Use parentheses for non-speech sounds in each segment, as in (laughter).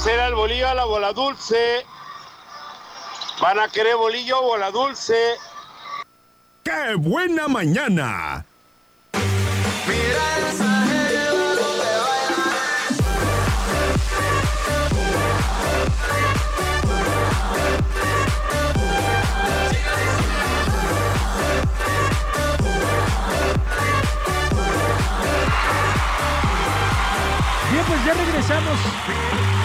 hacer al bolillo a la bola dulce. Van a querer bolillo o bola dulce. ¡Qué buena mañana! Bien, pues ya regresamos.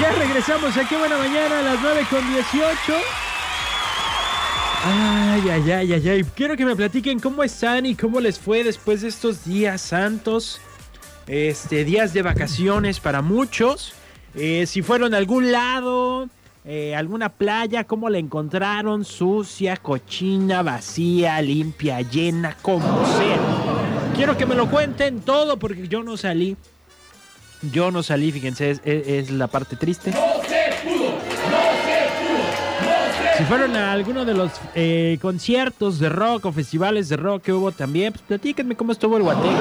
Ya regresamos aquí buena mañana a las 9 con 18. Ay, ay, ay, ay, ay. Quiero que me platiquen cómo están y cómo les fue después de estos días santos. Este, días de vacaciones para muchos. Eh, si fueron a algún lado, eh, alguna playa, cómo la encontraron, sucia, cochina, vacía, limpia, llena, como sea. Quiero que me lo cuenten todo porque yo no salí. Yo no salí, fíjense, es, la parte triste. Si fueron a alguno de los eh, conciertos de rock o festivales de rock que hubo también, pues platíquenme cómo estuvo el Guateque.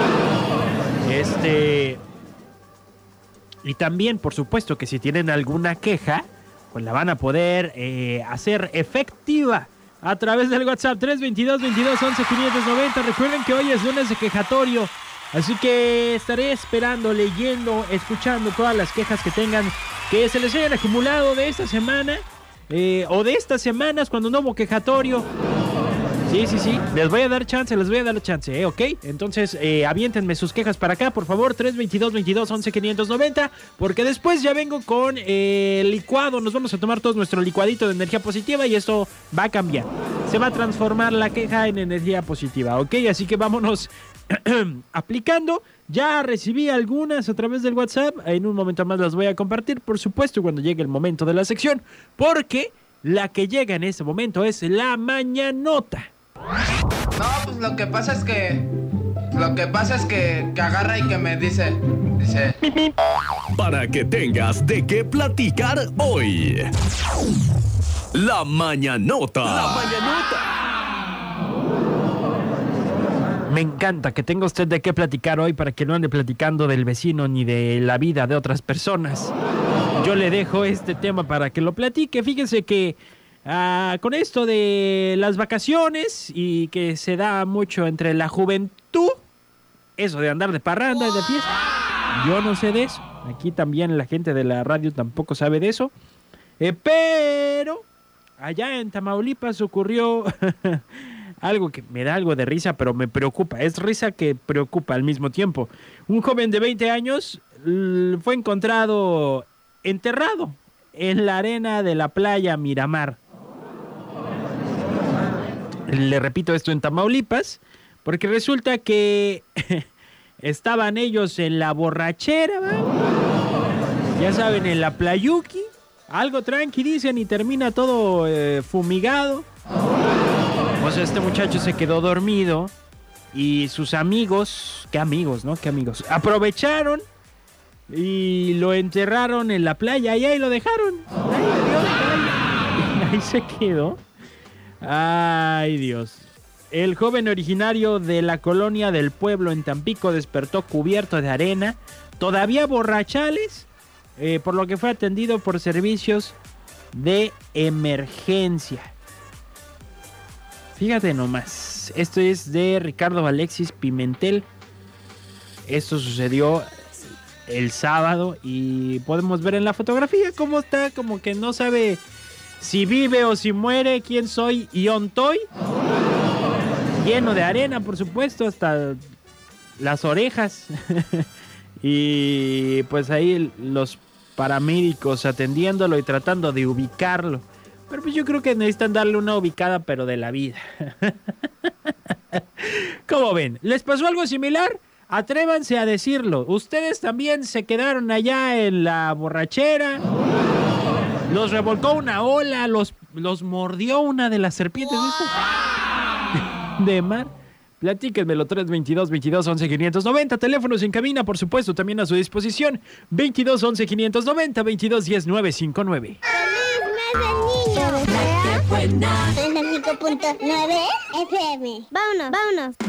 Este. Y también, por supuesto, que si tienen alguna queja, pues la van a poder eh, hacer efectiva a través del WhatsApp 322 22 11 590. Recuerden que hoy es lunes de quejatorio. Así que estaré esperando, leyendo, escuchando todas las quejas que tengan, que se les hayan acumulado de esta semana eh, o de estas semanas cuando no hubo quejatorio. Sí, sí, sí. Les voy a dar chance, les voy a dar chance, ¿eh? ¿ok? Entonces, eh, aviéntenme sus quejas para acá, por favor. 322 22 11 590. Porque después ya vengo con eh, licuado. Nos vamos a tomar todos nuestro licuadito de energía positiva y esto va a cambiar. Se va a transformar la queja en energía positiva, ¿ok? Así que vámonos (clears throat) aplicando. Ya recibí algunas a través del WhatsApp. En un momento más las voy a compartir, por supuesto, cuando llegue el momento de la sección. Porque la que llega en este momento es la mañanota. No, pues lo que pasa es que. Lo que pasa es que, que agarra y que me dice. Dice. Para que tengas de qué platicar hoy. La mañanota. La mañanota. Me encanta que tenga usted de qué platicar hoy para que no ande platicando del vecino ni de la vida de otras personas. Yo le dejo este tema para que lo platique. Fíjese que ah, con esto de las vacaciones y que se da mucho entre la juventud, eso de andar de parranda y de fiesta, yo no sé de eso. Aquí también la gente de la radio tampoco sabe de eso. Eh, pero allá en Tamaulipas ocurrió (laughs) algo que me da algo de risa, pero me preocupa. Es risa que preocupa al mismo tiempo. Un joven de 20 años fue encontrado enterrado en la arena de la playa Miramar. Le repito esto en Tamaulipas, porque resulta que (laughs) estaban ellos en la borrachera, ya saben, en la playuki, algo tranqui dicen y termina todo eh, fumigado. Pues este muchacho se quedó dormido y sus amigos, qué amigos, ¿no? Qué amigos, aprovecharon y lo enterraron en la playa y ahí lo dejaron. Ahí- (laughs) ahí se quedó. Ay, Dios. El joven originario de la colonia del pueblo en Tampico despertó cubierto de arena, todavía borrachales, eh, por lo que fue atendido por servicios de emergencia. Fíjate nomás, esto es de Ricardo Alexis Pimentel. Esto sucedió el sábado y podemos ver en la fotografía cómo está, como que no sabe si vive o si muere, quién soy y ontoy. Lleno de arena, por supuesto, hasta las orejas. (laughs) y pues ahí los paramédicos atendiéndolo y tratando de ubicarlo. Pero pues yo creo que necesitan darle una ubicada, pero de la vida. (laughs) ¿Cómo ven? ¿Les pasó algo similar? Atrévanse a decirlo. ¿Ustedes también se quedaron allá en la borrachera? ¿Los revolcó una ola? ¿Los, los mordió una de las serpientes (laughs) de mar? Platíquenmelo 322 22 11 590 Teléfonos en cabina, por supuesto, también a su disposición 22 11 590 22 10 959 ¡Feliz mes del niño! ¡Qué buena! 35.9 FM. Vámonos, vámonos.